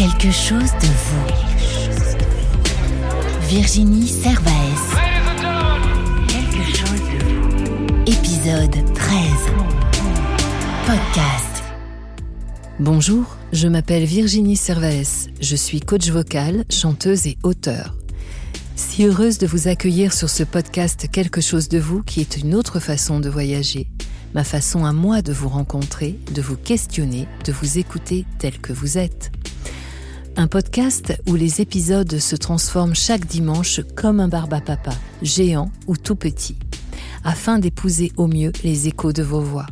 Quelque chose de vous. Virginie Servaes. Quelque chose de vous. Épisode 13. Podcast. Bonjour, je m'appelle Virginie Servaes. Je suis coach vocal, chanteuse et auteur. Si heureuse de vous accueillir sur ce podcast Quelque chose de vous qui est une autre façon de voyager, ma façon à moi de vous rencontrer, de vous questionner, de vous écouter tel que vous êtes. Un podcast où les épisodes se transforment chaque dimanche comme un barbapapa, géant ou tout petit, afin d'épouser au mieux les échos de vos voix.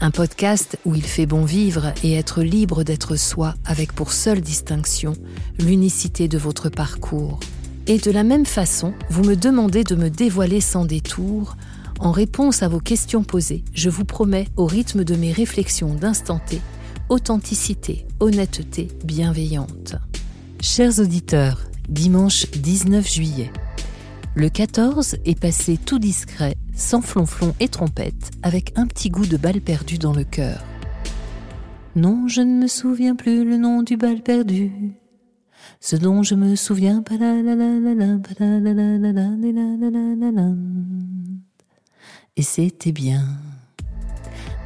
Un podcast où il fait bon vivre et être libre d'être soi avec pour seule distinction l'unicité de votre parcours. Et de la même façon, vous me demandez de me dévoiler sans détour. En réponse à vos questions posées, je vous promets, au rythme de mes réflexions d'instant T, authenticité, honnêteté bienveillante. Chers auditeurs, dimanche 19 juillet. Le 14 est passé tout discret, sans flonflon et trompette, avec un petit goût de balle perdue dans le cœur. Non, je ne me souviens plus le nom du bal perdu. Ce dont je me souviens. Et c'était bien.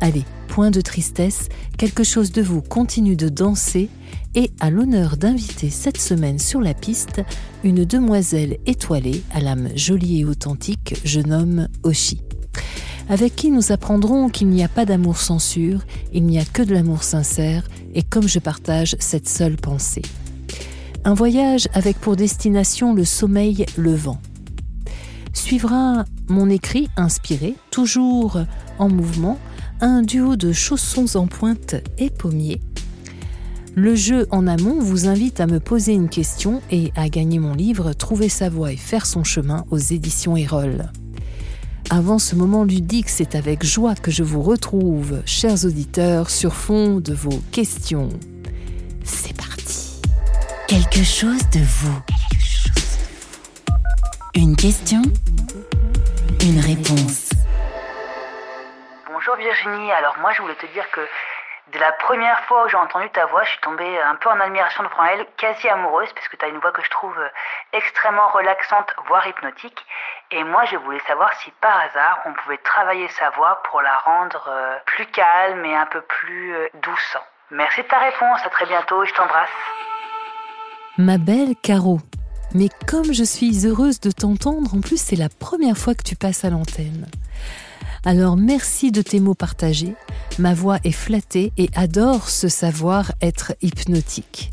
Allez, point de tristesse, quelque chose de vous continue de danser et a l'honneur d'inviter cette semaine sur la piste une demoiselle étoilée à l'âme jolie et authentique, je nomme Oshi, avec qui nous apprendrons qu'il n'y a pas d'amour censure, il n'y a que de l'amour sincère et comme je partage cette seule pensée. Un voyage avec pour destination le sommeil levant. Suivra mon écrit inspiré, toujours en mouvement, un duo de chaussons en pointe et pommiers. Le jeu en amont vous invite à me poser une question et à gagner mon livre Trouver sa voie et faire son chemin aux éditions Erol. Avant ce moment ludique, c'est avec joie que je vous retrouve, chers auditeurs, sur fond de vos questions. C'est parti. Quelque chose de vous. Une question, une réponse. Virginie, alors moi je voulais te dire que de la première fois où j'ai entendu ta voix, je suis tombée un peu en admiration devant elle, quasi amoureuse, parce que tu as une voix que je trouve extrêmement relaxante, voire hypnotique. Et moi je voulais savoir si par hasard on pouvait travailler sa voix pour la rendre euh, plus calme et un peu plus euh, douce. Merci de ta réponse, à très bientôt, je t'embrasse. Ma belle Caro, mais comme je suis heureuse de t'entendre, en plus c'est la première fois que tu passes à l'antenne. Alors merci de tes mots partagés. Ma voix est flattée et adore ce savoir être hypnotique.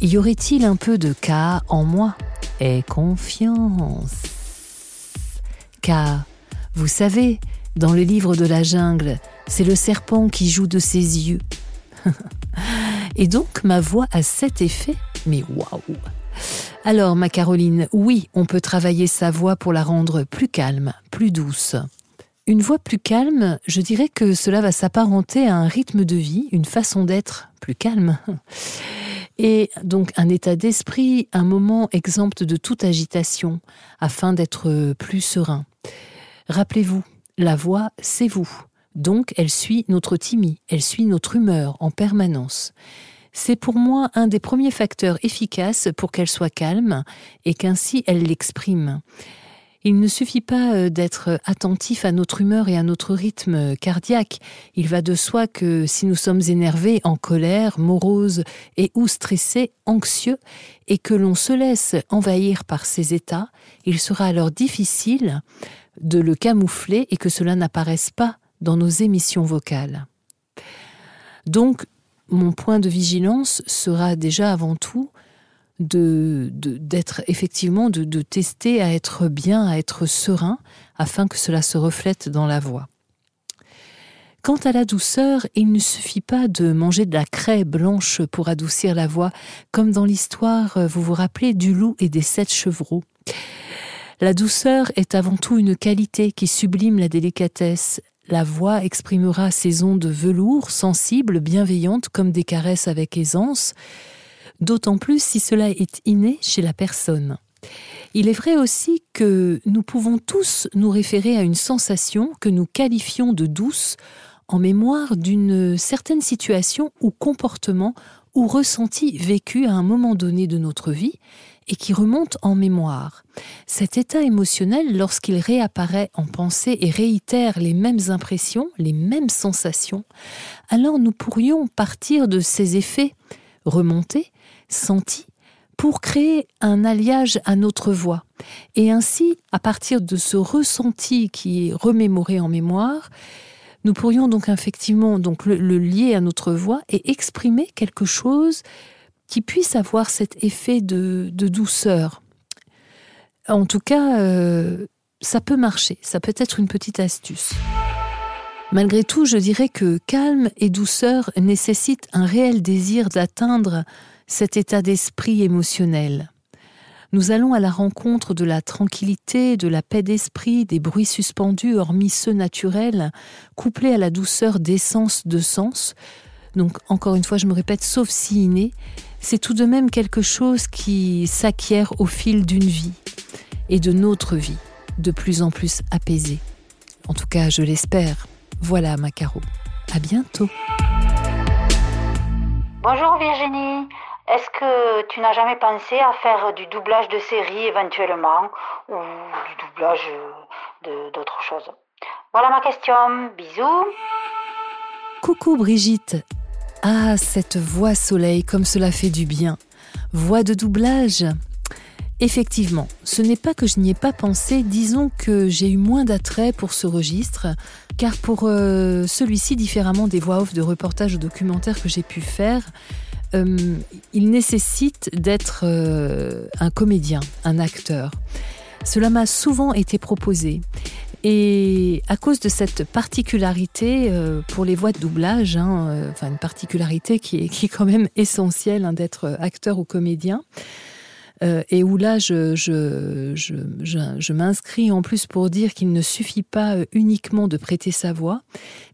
Y aurait-il un peu de cas en moi? Et confiance. Car, vous savez, dans le livre de la jungle, c'est le serpent qui joue de ses yeux. et donc ma voix a cet effet, mais waouh Alors ma Caroline, oui, on peut travailler sa voix pour la rendre plus calme, plus douce. Une voix plus calme, je dirais que cela va s'apparenter à un rythme de vie, une façon d'être plus calme. Et donc un état d'esprit, un moment exempt de toute agitation, afin d'être plus serein. Rappelez-vous, la voix, c'est vous. Donc elle suit notre timide, elle suit notre humeur en permanence. C'est pour moi un des premiers facteurs efficaces pour qu'elle soit calme et qu'ainsi elle l'exprime. Il ne suffit pas euh, d'être attentif à notre humeur et à notre rythme cardiaque. Il va de soi que si nous sommes énervés, en colère, moroses et ou stressés, anxieux, et que l'on se laisse envahir par ces états, il sera alors difficile de le camoufler et que cela n'apparaisse pas dans nos émissions vocales. Donc, mon point de vigilance sera déjà avant tout de d'être effectivement de, tester à être bien, à être serein, afin que cela se reflète dans la voix. Quant à la douceur, il ne suffit pas de manger de la craie blanche pour adoucir la voix, comme dans l'histoire, vous vous rappelez, du loup et des sept chevreaux. La douceur est avant tout une qualité qui sublime la délicatesse. La voix exprimera ses ondes velours, sensibles, bienveillantes, comme des caresses avec aisance, d'autant plus si cela est inné chez la personne. Il est vrai aussi que nous pouvons tous nous référer à une sensation que nous qualifions de douce en mémoire d'une certaine situation ou comportement ou ressenti vécu à un moment donné de notre vie et qui remonte en mémoire. Cet état émotionnel, lorsqu'il réapparaît en pensée et réitère les mêmes impressions, les mêmes sensations, alors nous pourrions partir de ces effets remontés, sentis, pour créer un alliage à notre voix. Et ainsi, à partir de ce ressenti qui est remémoré en mémoire, nous pourrions donc effectivement donc le, lier à notre voix et exprimer quelque chose qui puisse avoir cet effet de, douceur. En tout cas, euh, ça peut marcher, ça peut être une petite astuce. Malgré tout, je dirais que calme et douceur nécessitent un réel désir d'atteindre cet état d'esprit émotionnel. Nous allons à la rencontre de la tranquillité, de la paix d'esprit, des bruits suspendus, hormis ceux naturels, couplés à la douceur d'essence de sens. Donc, encore une fois, je me répète, sauf si inné, c'est tout de même quelque chose qui s'acquiert au fil d'une vie et de notre vie, de plus en plus apaisée. En tout cas, je l'espère. Voilà, Macaro. À bientôt. Bonjour Virginie. Est-ce que tu n'as jamais pensé à faire du doublage de série éventuellement ou du doublage d'autres choses? Voilà ma question. Bisous. Coucou Brigitte. Ah, cette voix soleil, comme cela fait du bien. Voix de doublage? Effectivement, ce n'est pas que je n'y ai pas pensé, disons que j'ai eu moins d'attrait pour ce registre, car pour euh, celui-ci, différemment des voix off de reportages ou documentaires que j'ai pu faire, euh, il nécessite d'être euh, un comédien, un acteur. Cela m'a souvent été proposé. Et à cause de cette particularité euh, pour les voix de doublage, hein, enfin une particularité qui est, qui est quand même essentielle hein, d'être acteur ou comédien, et où là je, je, je, je m'inscris en plus pour dire qu'il ne suffit pas uniquement de prêter sa voix,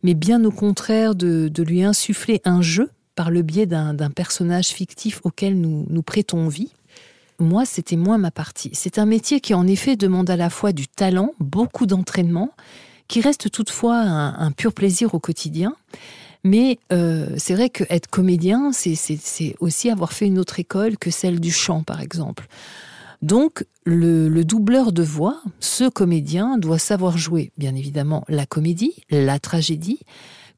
mais bien au contraire de, de lui insuffler un jeu par le biais d'un personnage fictif auquel nous, nous prêtons vie. Moi, c'était moins ma partie. C'est un métier qui, en effet, demande à la fois du talent, beaucoup d'entraînement, qui reste toutefois un, pur plaisir au quotidien. Mais euh, c'est vrai que être comédien, c'est aussi avoir fait une autre école que celle du chant, par exemple. Donc, le, doubleur de voix, ce comédien, doit savoir jouer, bien évidemment, la comédie, la tragédie,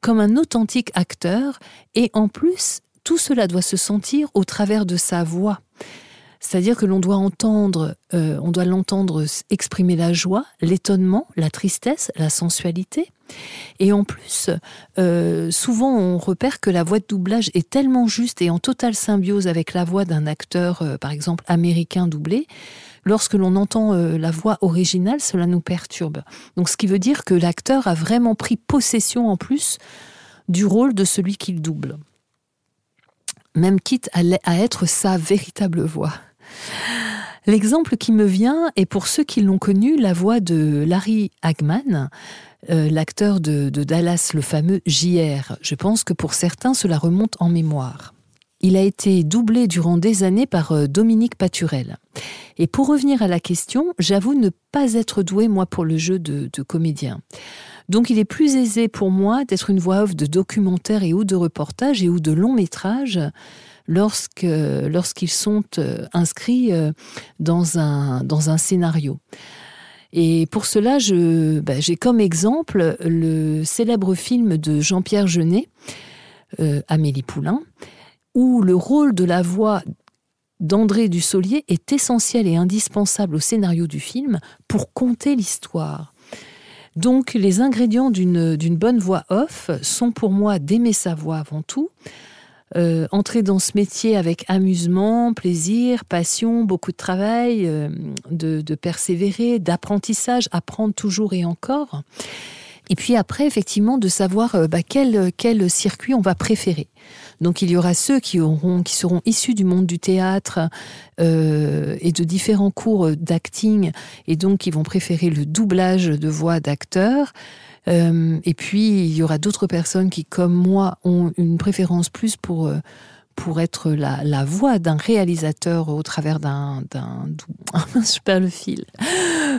comme un authentique acteur, et en plus, tout cela doit se sentir au travers de sa voix. C'est-à-dire que l'on doit entendre, euh, on doit l'entendre exprimer la joie, l'étonnement, la tristesse, la sensualité. Et en plus, euh, souvent on repère que la voix de doublage est tellement juste et en totale symbiose avec la voix d'un acteur, euh, par exemple américain doublé, lorsque l'on entend euh, la voix originale, cela nous perturbe. Donc ce qui veut dire que l'acteur a vraiment pris possession en plus du rôle de celui qu'il double. Même quitte à être sa véritable voix. L'exemple qui me vient est pour ceux qui l'ont connu, la voix de Larry Hagman, euh, l'acteur de, de, Dallas, le fameux JR. Je pense que pour certains, cela remonte en mémoire. Il a été doublé durant des années par euh, Dominique Paturel. Et pour revenir à la question, j'avoue ne pas être doué, moi, pour le jeu de, comédien. Donc il est plus aisé pour moi d'être une voix off de documentaire et ou de reportage et ou de long métrage lorsqu'ils sont euh, inscrits euh, dans un dans un scénario. Et pour cela, bah, j'ai comme exemple le célèbre film de Jean-Pierre Jeunet, Amélie Poulain, où le rôle de la voix d'André Dussolier est essentiel et indispensable au scénario du film pour conter l'histoire. Donc les ingrédients d'une bonne voix off sont pour moi d'aimer sa voix avant tout, euh, entrer dans ce métier avec amusement, plaisir, passion, beaucoup de travail, euh, de, de, persévérer, d'apprentissage, apprendre toujours et encore. Et puis après, effectivement, de savoir euh, bah, quel, quel circuit on va préférer. Donc il y aura ceux qui, auront, qui seront issus du monde du théâtre euh, et de différents cours d'acting et donc qui vont préférer le doublage de voix d'acteurs. Euh, et puis il y aura d'autres personnes qui, comme moi, ont une préférence plus pour euh, pour être la, voix d'un réalisateur au travers d'un perds le fil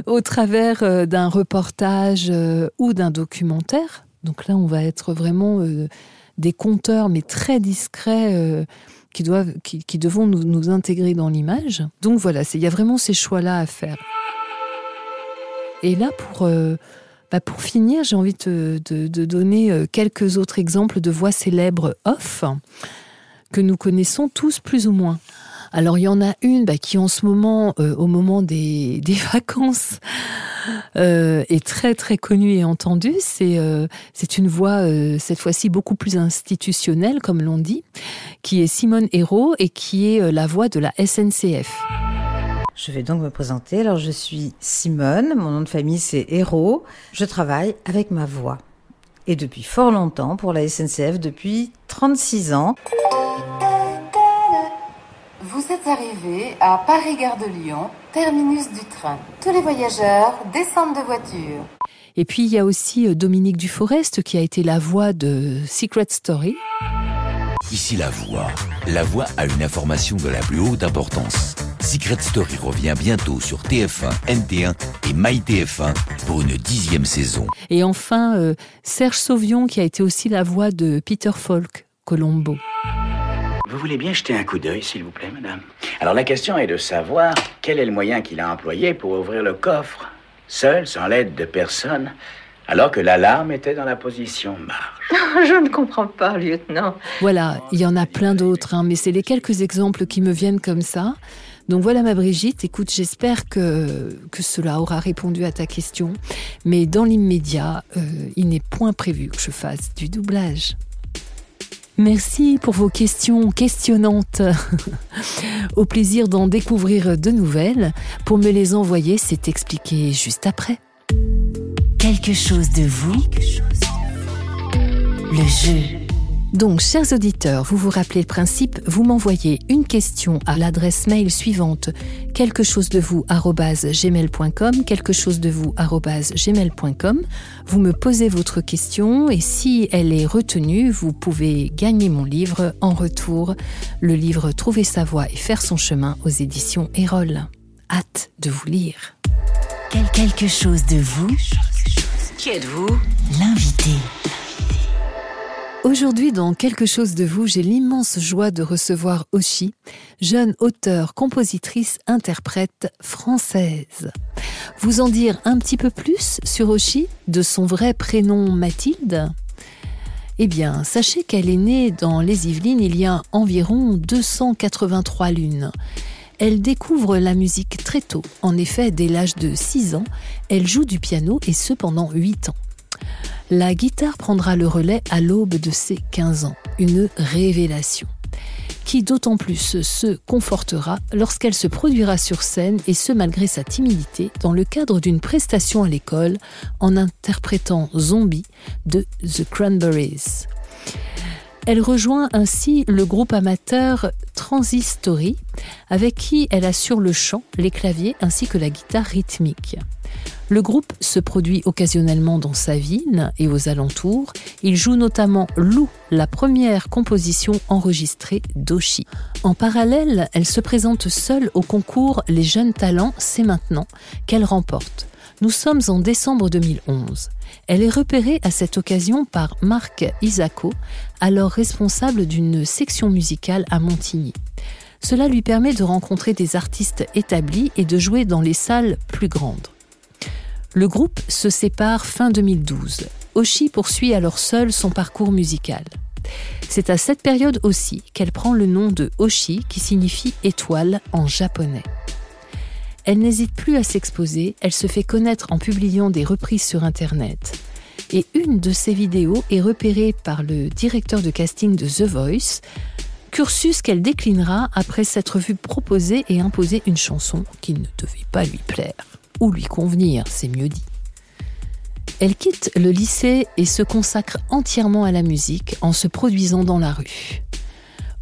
au travers euh, d'un reportage euh, ou d'un documentaire donc là on va être vraiment euh, des conteurs, mais très discrets, qui doivent, qui, devons nous, nous intégrer dans l'image. Donc voilà, il y a vraiment ces choix-là à faire. Et là, pour, bah pour finir, j'ai envie de, donner quelques autres exemples de voix célèbres off que nous connaissons tous plus ou moins. Alors il y en a une bah, qui en ce moment, euh, au moment des, des vacances, euh, est très très connue et entendue. C'est euh, c'est une voix euh, cette fois-ci beaucoup plus institutionnelle, comme l'on dit, qui est Simone Hérault et qui est euh, la voix de la SNCF. Je vais donc me présenter. Alors je suis Simone, mon nom de famille c'est Hérault. Je travaille avec ma voix. Et depuis fort longtemps pour la SNCF, depuis 36 ans. Vous êtes arrivé à Paris-Gare de Lyon, terminus du train. Tous les voyageurs descendent de voiture. Et puis il y a aussi euh, Dominique Duforest qui a été la voix de Secret Story. Ici la voix. La voix a une information de la plus haute importance. Secret Story revient bientôt sur TF1, NT1 et MyTF1 pour une dixième saison. Et enfin, euh, Serge Sauvion qui a été aussi la voix de Peter Falk, Colombo. Vous voulez bien jeter un coup d'œil, s'il vous plaît, madame? Alors la question est de savoir quel est le moyen qu'il a employé pour ouvrir le coffre, seul, sans l'aide de personne, alors que l'alarme était dans la position marche. Je ne comprends pas, lieutenant. Voilà, il y en a plein d'autres, hein, mais c'est les quelques exemples qui me viennent comme ça. Donc voilà ma Brigitte, écoute, j'espère que, que cela aura répondu à ta question, mais dans l'immédiat, euh, il n'est point prévu que je fasse du doublage. Merci pour vos questions questionnantes. Au plaisir d'en découvrir de nouvelles. Pour me les envoyer, c'est expliqué juste après. Quelque chose de vous. Le jeu. Donc, chers auditeurs, vous vous rappelez le principe, vous m'envoyez une question à l'adresse mail suivante quelque chose de vous gmail.com, quelque chose de vous gmail.com. Vous me posez votre question et si elle est retenue, vous pouvez gagner mon livre en retour, le livre Trouver sa voie et faire son chemin aux éditions Erol. Hâte de vous lire. Quel quelque chose de vous. Qui êtes-vous? L'invité. Aujourd'hui, dans Quelque chose de vous, j'ai l'immense joie de recevoir Oshi, jeune auteure, compositrice, interprète française. Vous en dire un petit peu plus sur Oshi, de son vrai prénom Mathilde? Eh bien, sachez qu'elle est née dans les Yvelines il y a environ 283 lunes. Elle découvre la musique très tôt. En effet, dès l'âge de 6 ans, elle joue du piano et ce pendant 8 ans. La guitare prendra le relais à l'aube de ses 15 ans, une révélation, qui d'autant plus se confortera lorsqu'elle se produira sur scène et ce malgré sa timidité dans le cadre d'une prestation à l'école en interprétant Zombie de The Cranberries. Elle rejoint ainsi le groupe amateur Transistory, avec qui elle assure le chant, les claviers ainsi que la guitare rythmique. Le groupe se produit occasionnellement dans sa ville et aux alentours. Il joue notamment Lou, la première composition enregistrée d'Oshi. En parallèle, elle se présente seule au concours Les Jeunes Talents, c'est maintenant, qu'elle remporte. Nous sommes en décembre 2011. Elle est repérée à cette occasion par Marc Isako, alors responsable d'une section musicale à Montigny. Cela lui permet de rencontrer des artistes établis et de jouer dans les salles plus grandes. Le groupe se sépare fin 2012. Oshi poursuit alors seule son parcours musical. C'est à cette période aussi qu'elle prend le nom de Oshi qui signifie étoile en japonais. Elle n'hésite plus à s'exposer, elle se fait connaître en publiant des reprises sur Internet. Et une de ses vidéos est repérée par le directeur de casting de The Voice, cursus qu'elle déclinera après s'être vue proposer et imposer une chanson qui ne devait pas lui plaire, ou lui convenir, c'est mieux dit. Elle quitte le lycée et se consacre entièrement à la musique en se produisant dans la rue.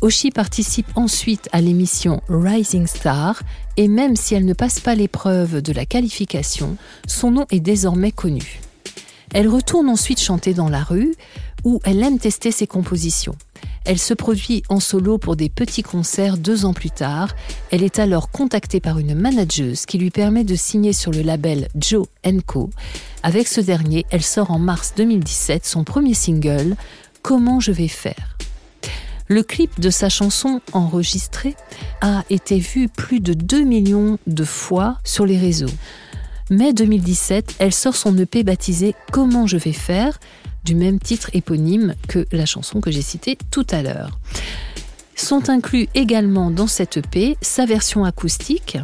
Oshi participe ensuite à l'émission Rising Star et même si elle ne passe pas l'épreuve de la qualification, son nom est désormais connu. Elle retourne ensuite chanter dans la rue où elle aime tester ses compositions. Elle se produit en solo pour des petits concerts deux ans plus tard. Elle est alors contactée par une manageuse qui lui permet de signer sur le label Joe Co. Avec ce dernier, elle sort en mars 2017 son premier single, Comment je vais faire? Le clip de sa chanson enregistrée a été vu plus de 2 millions de fois sur les réseaux. Mai 2017, elle sort son EP baptisé Comment je vais faire du même titre éponyme que la chanson que j'ai citée tout à l'heure. Sont inclus également dans cette EP sa version acoustique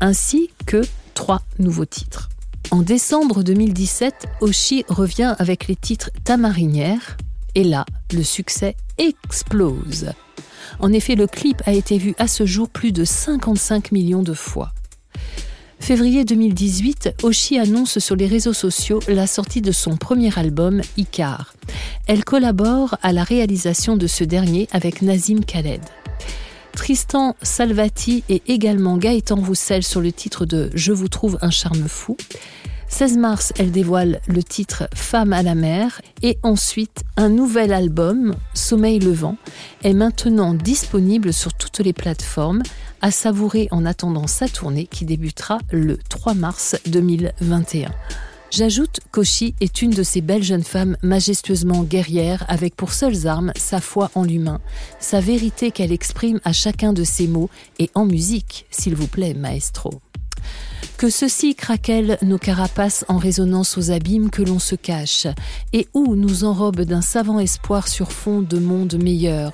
ainsi que trois nouveaux titres. En décembre 2017, Oshi revient avec les titres Ta marinière et là, le succès explose. En effet, le clip a été vu à ce jour plus de 55 millions de fois. Février 2018, Oshi annonce sur les réseaux sociaux la sortie de son premier album, Icar. Elle collabore à la réalisation de ce dernier avec Nazim Khaled. Tristan Salvati et également Gaëtan Roussel sur le titre de Je vous trouve un charme fou. 16 mars, elle dévoile le titre Femme à la mer et ensuite un nouvel album, Sommeil levant, est maintenant disponible sur toutes les plateformes à savourer en attendant sa tournée qui débutera le 3 mars 2021. J'ajoute qu'Oshi est une de ces belles jeunes femmes majestueusement guerrières avec pour seules armes sa foi en l'humain, sa vérité qu'elle exprime à chacun de ses mots et en musique, s'il vous plaît, maestro que ceux-ci nos carapaces en résonance aux abîmes que l'on se cache, et où nous enrobe d'un savant espoir sur fond de monde meilleur.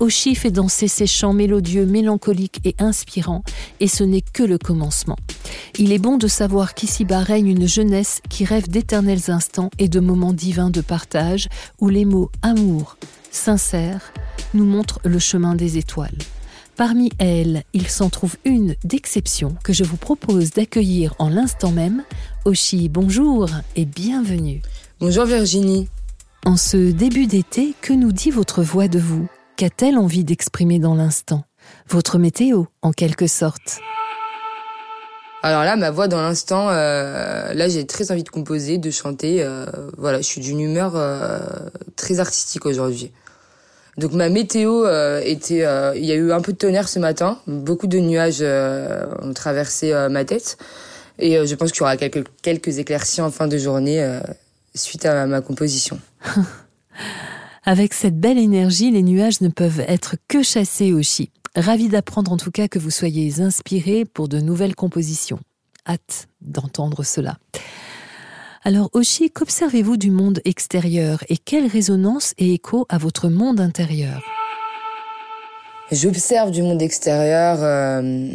Oshi fait danser ses chants mélodieux, mélancoliques et inspirants, et ce n'est que le commencement. Il est bon de savoir qu'ici-bas règne une jeunesse qui rêve d'éternels instants et de moments divins de partage, où les mots amour, sincère, nous montrent le chemin des étoiles. Parmi elles, il s'en trouve une d'exception que je vous propose d'accueillir en l'instant même. Oshi, bonjour et bienvenue. Bonjour Virginie. En ce début d'été, que nous dit votre voix de vous? Qu'a-t-elle envie d'exprimer dans l'instant? Votre météo, en quelque sorte. Alors là, ma voix dans l'instant, euh, là j'ai très envie de composer, de chanter. Euh, voilà, je suis d'une humeur euh, très artistique aujourd'hui. Donc ma météo euh, était, euh, il y a eu un peu de tonnerre ce matin, beaucoup de nuages euh, ont traversé ma tête, et je pense qu'il y aura quelques quelques éclaircies en fin de journée suite à ma composition. Avec cette belle énergie, les nuages ne peuvent être que chassés aussi. Ravi d'apprendre en tout cas que vous soyez inspiré pour de nouvelles compositions. Hâte d'entendre cela. Alors Oshi, qu'observez-vous du monde extérieur et quelle résonance et écho à votre monde intérieur? J'observe du monde extérieur euh,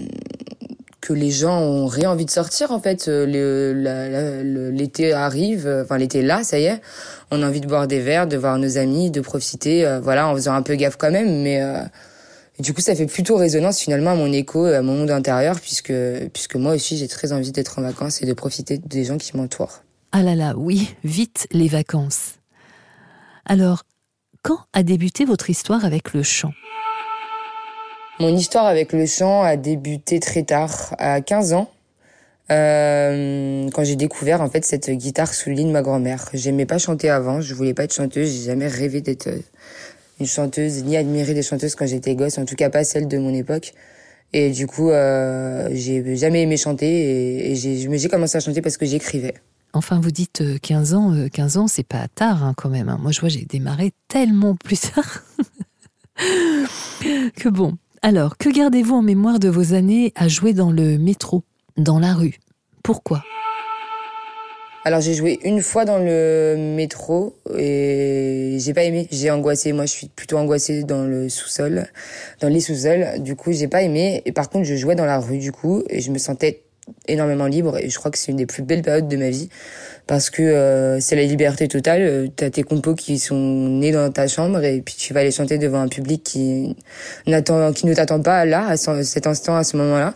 que les gens ont rien envie de sortir en fait. Euh, l'été arrive, euh, enfin l'été là, ça y est. On a envie de boire des verres, de voir nos amis, de profiter, voilà, en faisant un peu gaffe quand même, mais du coup, ça fait plutôt résonance finalement à mon écho, à mon monde intérieur, puisque puisque moi aussi j'ai très envie d'être en vacances et de profiter des gens qui m'entourent. Ah là là, oui, vite les vacances. Alors, quand a débuté votre histoire avec le chant? Mon histoire avec le chant a débuté très tard, à 15 ans, euh, quand j'ai découvert en fait cette guitare sous le lit de ma grand-mère. J'aimais pas chanter avant, je voulais pas être chanteuse, j'ai jamais rêvé d'être euh, une chanteuse, ni admirer des chanteuses quand j'étais gosse, en tout cas pas celle de mon époque. Et du coup, euh, j'ai jamais aimé chanter et, et j'ai commencé à chanter parce que j'écrivais. Enfin, vous dites 15 euh, ans, 15 euh, ans, c'est pas tard hein, quand même. Hein. Moi, je vois, j'ai démarré tellement plus tard que bon. Alors, que gardez-vous en mémoire de vos années à jouer dans le métro, dans la rue? Pourquoi? Alors j'ai joué une fois dans le métro et j'ai pas aimé, j'ai angoissé. Moi je suis plutôt angoissée dans le sous-sol, dans les sous-sols. Du coup j'ai pas aimé. Et par contre je jouais dans la rue du coup et je me sentais énormément libre et je crois que c'est une des plus belles périodes de ma vie parce que euh, c'est la liberté totale. Euh, t'as tes compos qui sont nés dans ta chambre et puis tu vas les chanter devant un public qui qui ne t'attend pas là à cet instant, à ce moment-là.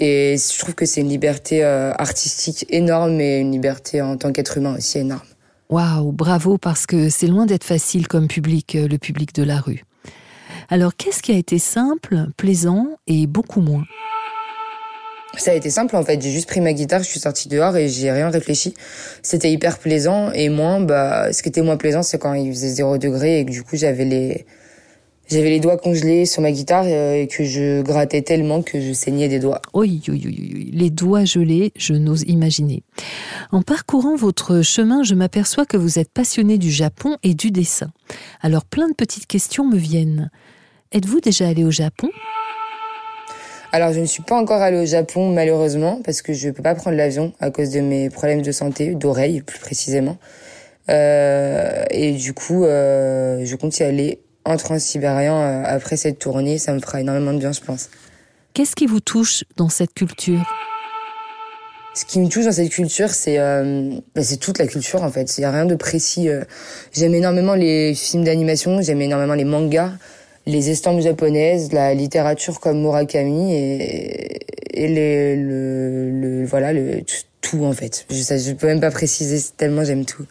Et je trouve que c'est une liberté euh, artistique énorme et une liberté en tant qu'être humain aussi énorme. Waouh, bravo parce que c'est loin d'être facile comme public, le public de la rue. Alors qu'est-ce qui a été simple, plaisant et beaucoup moins? Ça a été simple en fait, j'ai juste pris ma guitare, je suis sortie dehors et j'ai rien réfléchi. C'était hyper plaisant et moins, bah, ce qui était moins plaisant, c'est quand il faisait 0 degré et que du coup j'avais les, j'avais les doigts congelés sur ma guitare euh, et que je grattais tellement que je saignais des doigts. Oui, oui, oui, oui. les doigts gelés, je n'ose imaginer. En parcourant votre chemin, je m'aperçois que vous êtes passionné du Japon et du dessin. Alors plein de petites questions me viennent. êtes-vous déjà allé au Japon? Alors, je ne suis pas encore allée au Japon, malheureusement, parce que je peux pas prendre l'avion à cause de mes problèmes de santé, d'oreille plus précisément. Euh, et du coup, euh, je compte y aller en transsibérien euh, après cette tournée. Ça me fera énormément de bien, je pense. Qu'est-ce qui vous touche dans cette culture? Ce qui me touche dans cette culture, c'est euh, c'est toute la culture en fait. Il y a rien de précis. Euh. J'aime énormément les films d'animation, j'aime énormément les mangas les estampes japonaises, la littérature comme Murakami et, et les, le, le, voilà le tout en fait. Je ne peux même pas préciser tellement j'aime tout.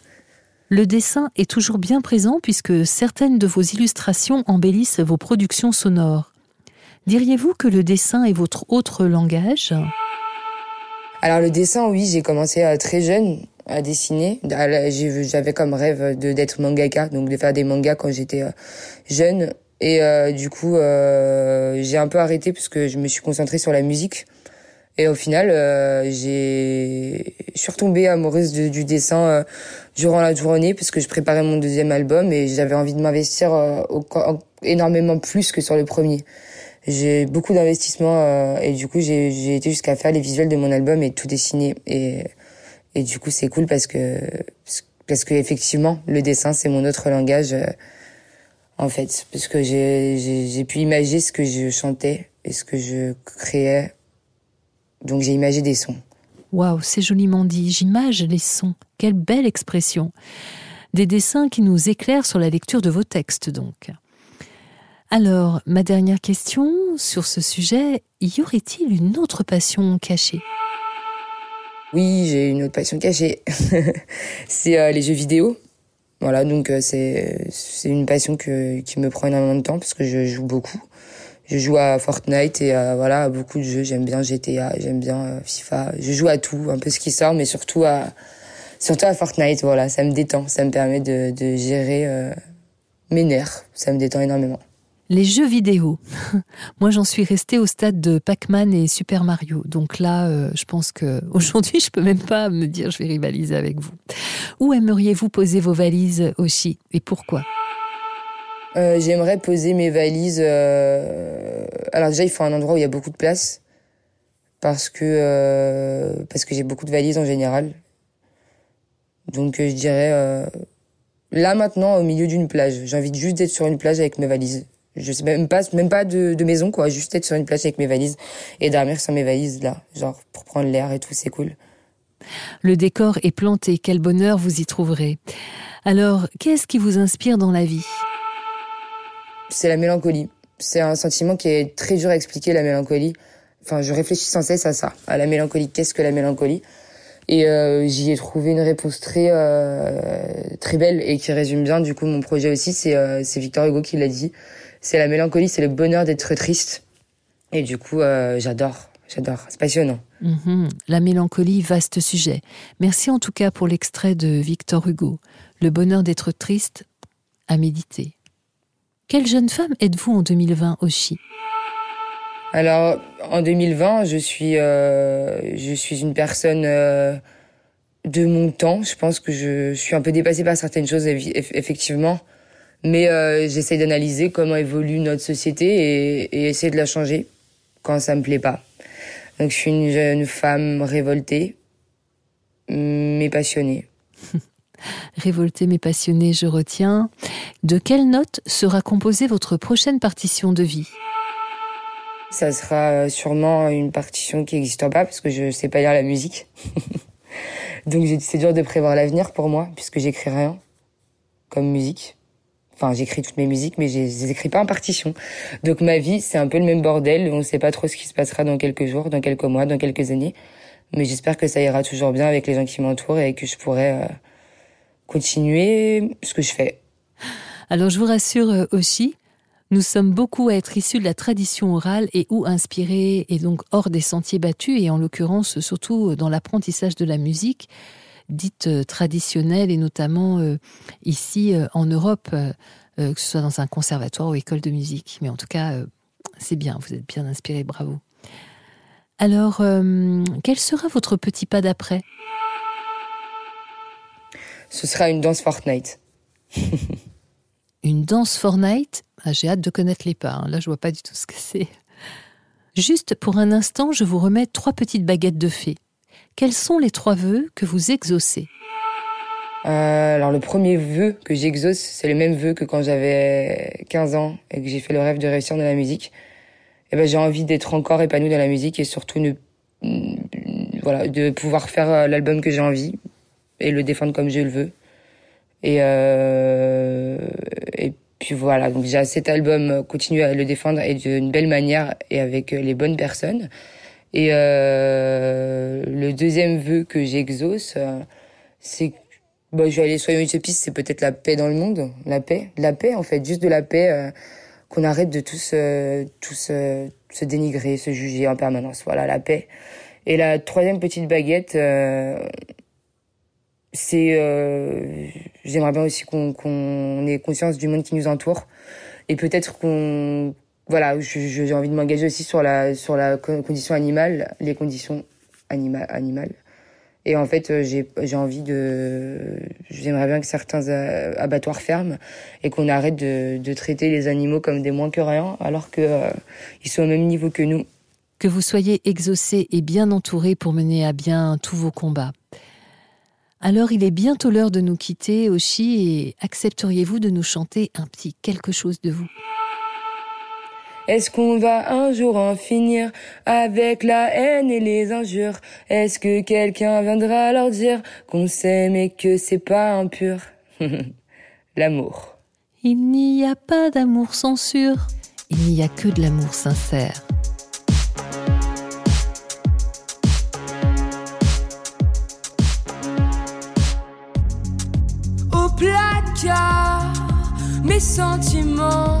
Le dessin est toujours bien présent puisque certaines de vos illustrations embellissent vos productions sonores. Diriez-vous que le dessin est votre autre langage? Alors le dessin, oui, j'ai commencé à très jeune à dessiner. J'avais comme rêve d'être mangaka, donc de faire des mangas quand j'étais euh, jeune. Et euh, du coup, euh, j'ai un peu arrêté parce que je me suis concentrée sur la musique. Et au final, euh, j'ai, je suis retombée amoureuse du dessin euh, durant la journée parce que je préparais mon deuxième album et j'avais envie de m'investir euh, énormément plus que sur le premier. J'ai beaucoup d'investissement et du coup, j'ai, j'ai été jusqu'à faire les visuels de mon album et tout dessiner. Et, et du coup, c'est cool parce que parce que effectivement, le dessin, c'est mon autre langage en fait, parce que j'ai pu imaginer ce que je chantais et ce que je créais. Donc j'ai imagé des sons. Waouh, c'est joliment dit. J'image les sons. Quelle belle expression. Des dessins qui nous éclairent sur la lecture de vos textes, donc. Alors, ma dernière question sur ce sujet, y aurait-il une autre passion cachée? Oui, j'ai une autre passion cachée. c'est euh, les jeux vidéo. Voilà, donc euh, c'est c'est une passion que, qui me prend énormément de temps parce que je joue beaucoup. Je joue à Fortnite et à, voilà, à beaucoup de jeux. J'aime bien GTA, j'aime bien euh, FIFA. Je joue à tout, un peu ce qui sort, mais surtout à surtout à Fortnite. Voilà, ça me détend, ça me permet de, de gérer euh, mes nerfs. Ça me détend énormément. Les jeux vidéo. Moi, j'en suis restée au stade de Pac-Man et Super Mario. Donc là, euh, je pense que aujourd'hui, je peux même pas me dire je vais rivaliser avec vous. Où aimeriez-vous poser vos valises aussi et pourquoi? Euh, J'aimerais poser mes valises. Euh... Alors déjà, il faut un endroit où il y a beaucoup de place parce que euh, parce que j'ai beaucoup de valises en général. Donc je dirais là maintenant au milieu d'une plage. J'ai envie juste d'être sur une plage avec mes valises je sais même pas même pas de, de, maison quoi. Juste être sur une plage avec mes valises et dormir sur mes valises là. Genre pour prendre l'air et tout c'est cool. Le décor est planté. Quel bonheur vous y trouverez. Alors qu'est-ce qui vous inspire dans la vie? C'est la mélancolie. C'est un sentiment qui est très dur à expliquer la mélancolie. Enfin je réfléchis sans cesse à ça à la mélancolie. Qu'est-ce que la mélancolie? Et euh, j'y ai trouvé une réponse très euh, très belle et qui résume bien du coup mon projet aussi. C'est euh, c'est Victor Hugo qui l'a dit c'est la mélancolie, c'est le bonheur d'être triste. Et du coup, euh, j'adore, j'adore, c'est passionnant. Mmh, la mélancolie, vaste sujet. Merci en tout cas pour l'extrait de Victor Hugo, Le bonheur d'être triste à méditer. Quelle jeune femme êtes-vous en 2020, Oshi Alors, en 2020, je suis, euh, je suis une personne euh, de mon temps. Je pense que je, je suis un peu dépassée par certaines choses, effectivement. Mais euh, j'essaie d'analyser comment évolue notre société et, et, essayer de la changer quand ça me plaît pas. Donc je suis une jeune femme révoltée, mais passionnée. révoltée mais passionnée, je retiens. De quelle note sera composée votre prochaine partition de vie? Ça sera sûrement une partition qui n'existe pas parce que je sais pas lire la musique. Donc c'est dur de prévoir l'avenir pour moi puisque j'écris rien comme musique. Enfin, j'écris toutes mes musiques, mais je les écris pas en partition. Donc ma vie, c'est un peu le même bordel. On ne sait pas trop ce qui se passera dans quelques jours, dans quelques mois, dans quelques années. Mais j'espère que ça ira toujours bien avec les gens qui m'entourent et que je pourrai euh, continuer ce que je fais. Alors je vous rassure euh, aussi, nous sommes beaucoup à être issus de la tradition orale et ou inspirés et donc hors des sentiers battus et en l'occurrence surtout dans l'apprentissage de la musique dite euh, traditionnelle et notamment euh, ici euh, en Europe, que ce soit dans un conservatoire ou école de musique. Mais en tout cas, c'est bien, vous êtes bien inspiré, bravo. Alors, quel sera votre petit pas d'après? Ce sera une danse Fortnite. une danse Fortnite? Ah, J'ai hâte de connaître les pas. hein. Là, je vois pas du tout ce que c'est. Juste pour un instant, je vous remets trois petites baguettes de fée. Quels sont les trois vœux que vous exaucez Euh, alors le premier vœu que j'exauce, c'est le même vœu que quand j'avais 15 ans et que j'ai fait le rêve de réussir dans la musique. Et ben j'ai envie d'être encore épanoui dans la musique et surtout de pouvoir faire euh, l'album que j'ai envie et le défendre comme je le veux. Et euh, et puis voilà donc déjà cet album euh, continue à le défendre et d'une belle manière et avec les bonnes personnes. Et euh, le deuxième vœu que j'exauce, euh, c'est Bon, je vais aller soyons utopistes, c'est peut-être la paix dans le monde, la paix, la paix en fait, juste de la paix, euh, qu'on arrête de tous, tous se dénigrer, se juger en permanence. Voilà, la paix. Et la troisième petite baguette, euh, c'est, euh, j'aimerais bien aussi qu'on qu'on ait conscience du monde qui nous entoure et peut-être qu'on, voilà, j'ai envie de m'engager aussi sur la sur la co- condition animale, les conditions anima animales. Et en fait, euh, j'ai envie de, j'aimerais bien que certains abattoirs ferment et qu'on arrête de, de traiter les animaux comme des moins que rien, alors que euh, sont au même niveau que nous. Que vous soyez exaucé et bien entouré pour mener à bien tous vos combats. Alors il est bientôt l'heure de nous quitter, Oshi, et accepteriez-vous de nous chanter un petit quelque chose de vous? Est-ce qu'on va un jour en finir avec la haine et les injures? Est-ce que quelqu'un viendra leur dire qu'on s'aime et que c'est pas impur? L'amour. Il n'y a pas d'amour censure, il n'y a que de l'amour sincère. au placard mes sentiments,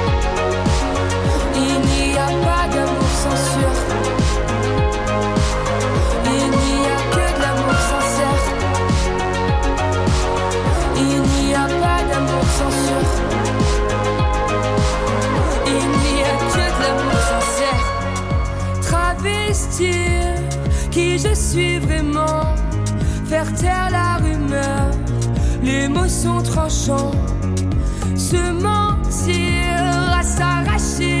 Qui je suis vraiment. Faire taire la rumeur. Les mots sont tranchants. Se mentir à s'arracher. Il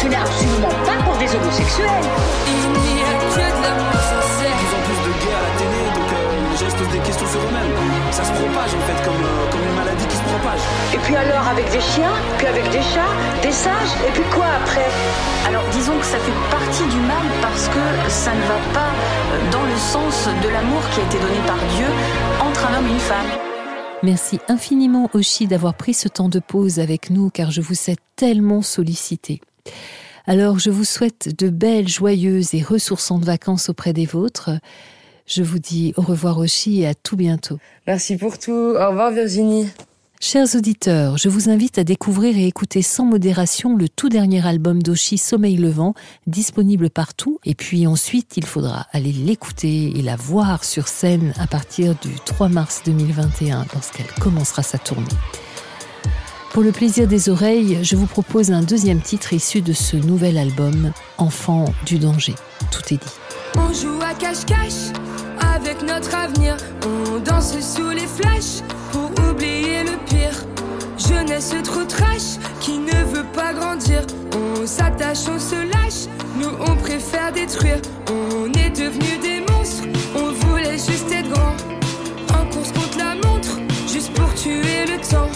Ce n'est absolument pas pour des homosexuels. Il n'y a que de l'amour sincère. De plus en plus de gays à la télé, donc euh, les gens se posent des questions sur eux-mêmes. Ça se propage en fait comme, euh, comme une maladie qui se propage. Et puis alors avec des chiens, puis avec des chats, des singes, et puis quoi après? Alors disons que ça fait partie du mal parce que ça ne va pas euh, dans le sens de l'amour qui a été donné par Dieu entre un homme et une femme. Merci infiniment Oshi d'avoir pris ce temps de pause avec nous car je vous sais tellement sollicité. Alors je vous souhaite de belles, joyeuses et ressourçantes vacances auprès des vôtres. Je vous dis au revoir Oshi et à tout bientôt. Merci pour tout. Au revoir Virginie. Chers auditeurs, je vous invite à découvrir et écouter sans modération le tout dernier album d'Oshi Sommeil Levant, disponible partout. Et puis ensuite, il faudra aller l'écouter et la voir sur scène à partir du 3 mars 2021, lorsqu'elle commencera sa tournée. Pour le plaisir des oreilles, je vous propose un deuxième titre issu de ce nouvel album, Enfant du danger. Tout est dit. On joue à cache-cache avec notre avenir. On danse sous les flashs pour oublier le pire. Jeunesse trop trash qui ne veut pas grandir. On s'attache, on se lâche. Nous, on préfère détruire. On est devenus des monstres. On voulait juste être grand. En course contre la montre, juste pour tuer le temps.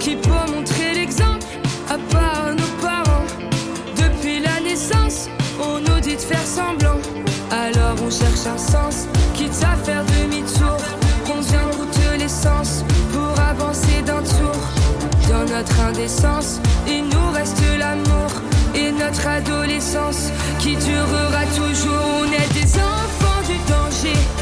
Qui peut montrer l'exemple à part nos parents. Depuis la naissance, on nous dit de faire semblant. Alors on cherche un sens, quitte à faire demi-tour. On vient goûter l'essence pour avancer d'un tour. Dans notre indécence, il nous reste l'amour et notre adolescence qui durera toujours. On est des enfants du danger.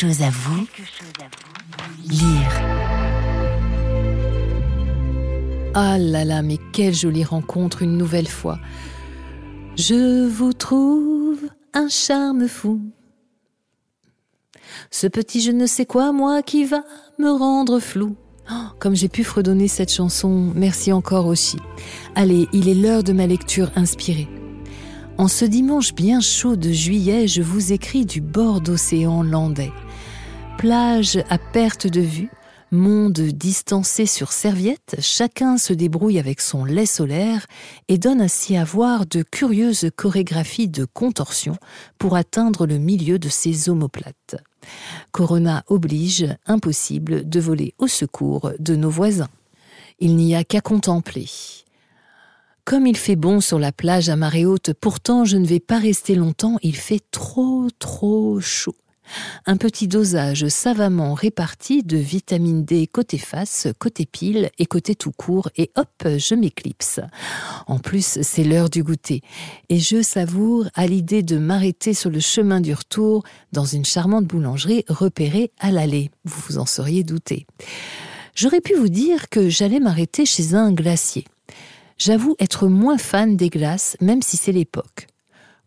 Chose à vous. Lire. Ah là là, mais quelle jolie rencontre une nouvelle fois. Je vous trouve un charme fou. Ce petit je ne sais quoi, moi, qui va me rendre flou. Oh, comme j'ai pu fredonner cette chanson, merci encore aussi. Allez, il est l'heure de ma lecture inspirée. En ce dimanche bien chaud de juillet, je vous écris du bord d'océan landais. Plage à perte de vue, monde distancé sur serviette, chacun se débrouille avec son lait solaire et donne ainsi à voir de curieuses chorégraphies de contorsion pour atteindre le milieu de ses omoplates. Corona oblige, impossible de voler au secours de nos voisins. Il n'y a qu'à contempler. Comme il fait bon sur la plage à marée haute, pourtant je ne vais pas rester longtemps, il fait trop trop chaud. Un petit dosage savamment réparti de vitamine D côté face, côté pile et côté tout court, et hop, je m'éclipse. En plus, c'est l'heure du goûter, et je savoure à l'idée de m'arrêter sur le chemin du retour dans une charmante boulangerie repérée à l'allée. Vous vous en seriez douté. J'aurais pu vous dire que j'allais m'arrêter chez un glacier. J'avoue être moins fan des glaces, même si c'est l'époque.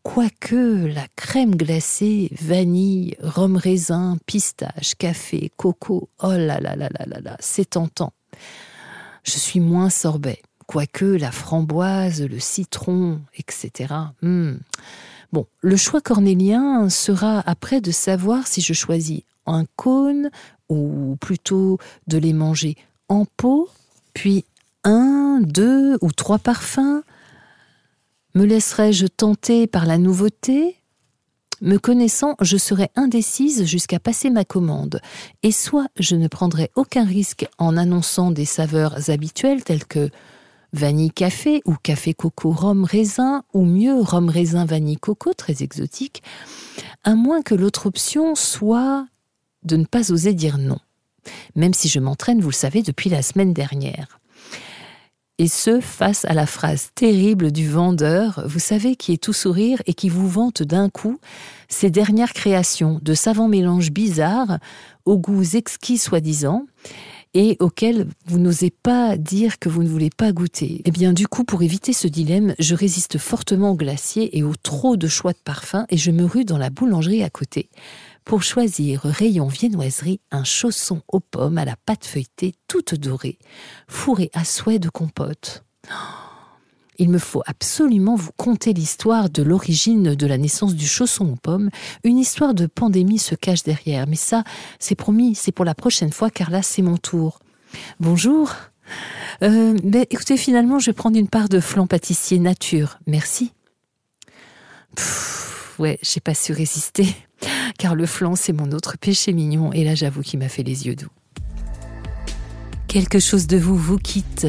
Quoique la crème glacée, vanille, rhum raisin, pistache, café, coco, oh là là là là là là, c'est tentant. Je suis moins sorbet, quoique la framboise, le citron, etc. Hmm. Bon, le choix cornélien sera après de savoir si je choisis un cône ou plutôt de les manger en pot, puis un, deux ou trois parfums me laisserais-je tenter par la nouveauté? Me connaissant, je serais indécise jusqu'à passer ma commande, et soit je ne prendrais aucun risque en annonçant des saveurs habituelles telles que vanille café ou café coco rhum raisin, ou mieux rhum raisin vanille coco, très exotique, à moins que l'autre option soit de ne pas oser dire non, même si je m'entraîne, vous le savez, depuis la semaine dernière et ce face à la phrase terrible du vendeur, vous savez, qui est tout sourire et qui vous vante d'un coup ses dernières créations de savants mélanges bizarres, aux goûts exquis soi-disant, et auxquels vous n'osez pas dire que vous ne voulez pas goûter. Eh bien, du coup, pour éviter ce dilemme, je résiste fortement au glacier et au trop de choix de parfums et je me rue dans la boulangerie à côté pour choisir rayon viennoiserie un chausson aux pommes à la pâte feuilletée toute dorée, fourré à souhait de compote. Il me faut absolument vous conter l'histoire de l'origine de la naissance du chausson aux pommes. Une histoire de pandémie se cache derrière, mais ça, c'est promis, c'est pour la prochaine fois, car là, c'est mon tour. Bonjour. Euh, ben, écoutez, finalement, je vais prendre une part de flan pâtissier nature. Merci. Ouais, j'ai pas su résister car le flan, c'est mon autre péché mignon, et là j'avoue qu'il m'a fait les yeux doux. Quelque chose de vous vous quitte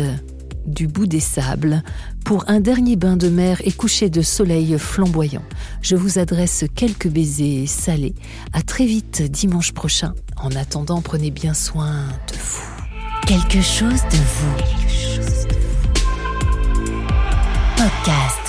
du bout des sables pour un dernier bain de mer et coucher de soleil flamboyant. Je vous adresse quelques baisers salés. À très vite dimanche prochain. En attendant, prenez bien soin de vous. Quelque chose de vous. Podcast.